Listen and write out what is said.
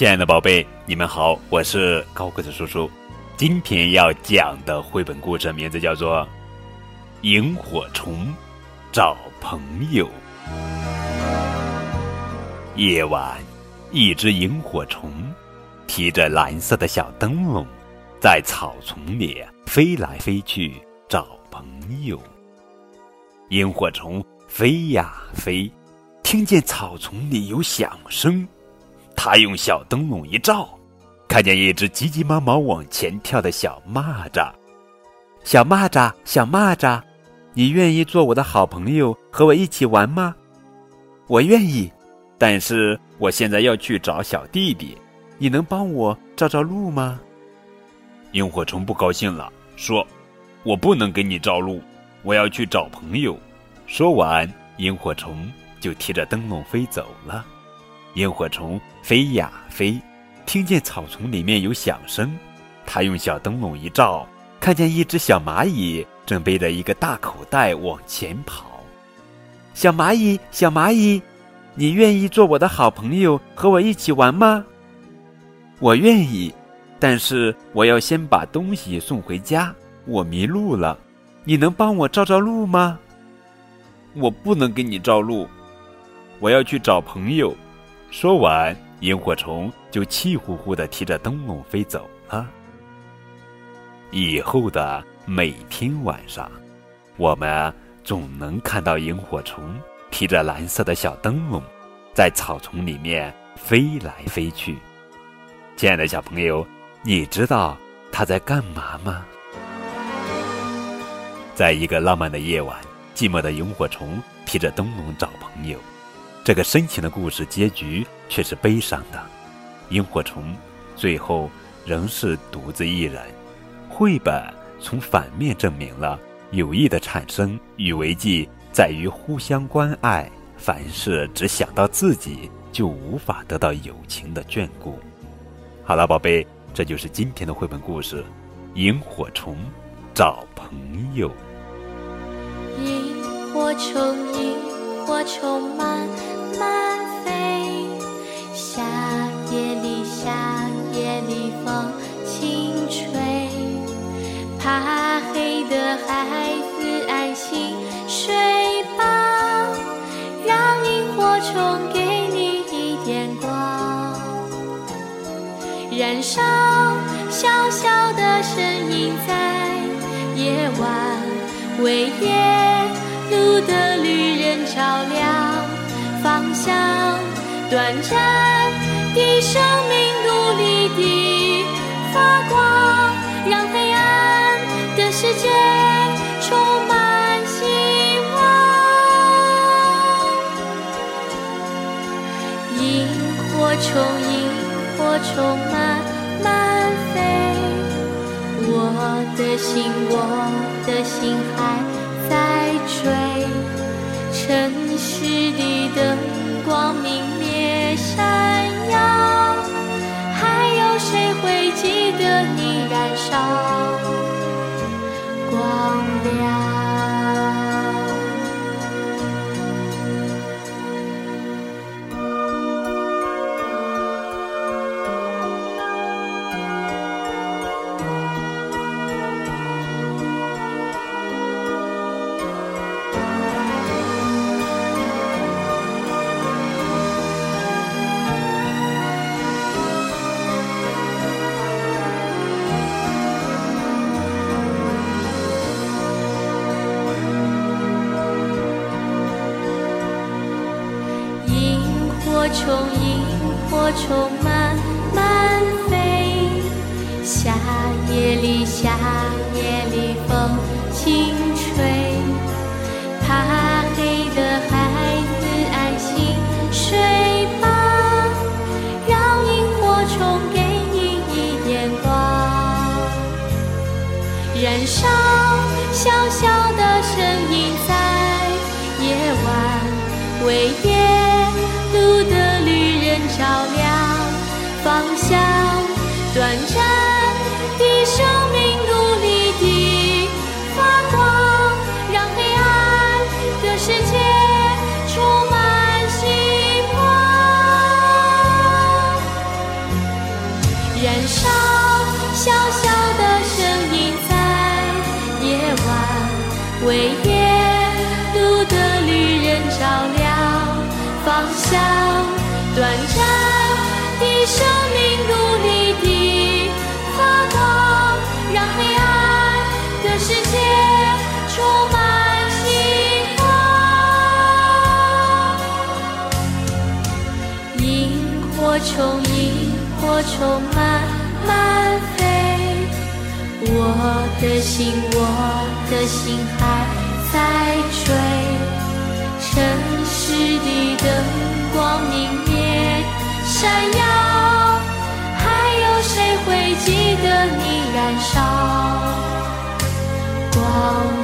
亲爱的宝贝，你们好，我是高个子叔叔。今天要讲的绘本故事名字叫做《萤火虫找朋友》。夜晚，一只萤火虫提着蓝色的小灯笼，在草丛里飞来飞去找朋友。萤火虫飞呀飞，听见草丛里有响声。他用小灯笼一照，看见一只急急忙忙往前跳的小蚂蚱。小蚂蚱，小蚂蚱，你愿意做我的好朋友，和我一起玩吗？我愿意，但是我现在要去找小弟弟，你能帮我照照路吗？萤火虫不高兴了，说：“我不能给你照路，我要去找朋友。”说完，萤火虫就提着灯笼飞走了。萤火虫飞呀飞，听见草丛里面有响声，它用小灯笼一照，看见一只小蚂蚁正背着一个大口袋往前跑。小蚂蚁，小蚂蚁，你愿意做我的好朋友，和我一起玩吗？我愿意，但是我要先把东西送回家，我迷路了，你能帮我照照路吗？我不能给你照路，我要去找朋友。说完，萤火虫就气呼呼地提着灯笼飞走了。以后的每天晚上，我们总能看到萤火虫提着蓝色的小灯笼，在草丛里面飞来飞去。亲爱的小朋友，你知道它在干嘛吗？在一个浪漫的夜晚，寂寞的萤火虫提着灯笼找朋友。这个深情的故事结局却是悲伤的，萤火虫最后仍是独自一人。绘本从反面证明了友谊的产生与维系在于互相关爱。凡事只想到自己，就无法得到友情的眷顾。好了，宝贝，这就是今天的绘本故事《萤火虫找朋友》。萤火虫，萤火虫慢。慢飞，夏夜里，夏夜里风轻吹，怕黑的孩子安心睡吧，让萤火虫给你一点光，燃烧小小的声音在夜晚，为夜路的旅照亮。方向，短暂的生命努力地发光，让黑暗的世界充满希望。萤火虫，萤火虫慢慢飞，我的心，我的心还在追。城市的灯光明灭闪耀，还有谁会记得你燃烧光亮？虫，萤火虫慢慢飞，夏夜里，夏夜里风轻吹，怕黑的孩子安心睡吧，让萤火虫给你一点光，燃烧小小的声音在夜晚为夜。短暂火虫，萤火虫慢慢飞，我的心，我的心还在追，城市的灯光明灭闪耀，还有谁会记得你燃烧光？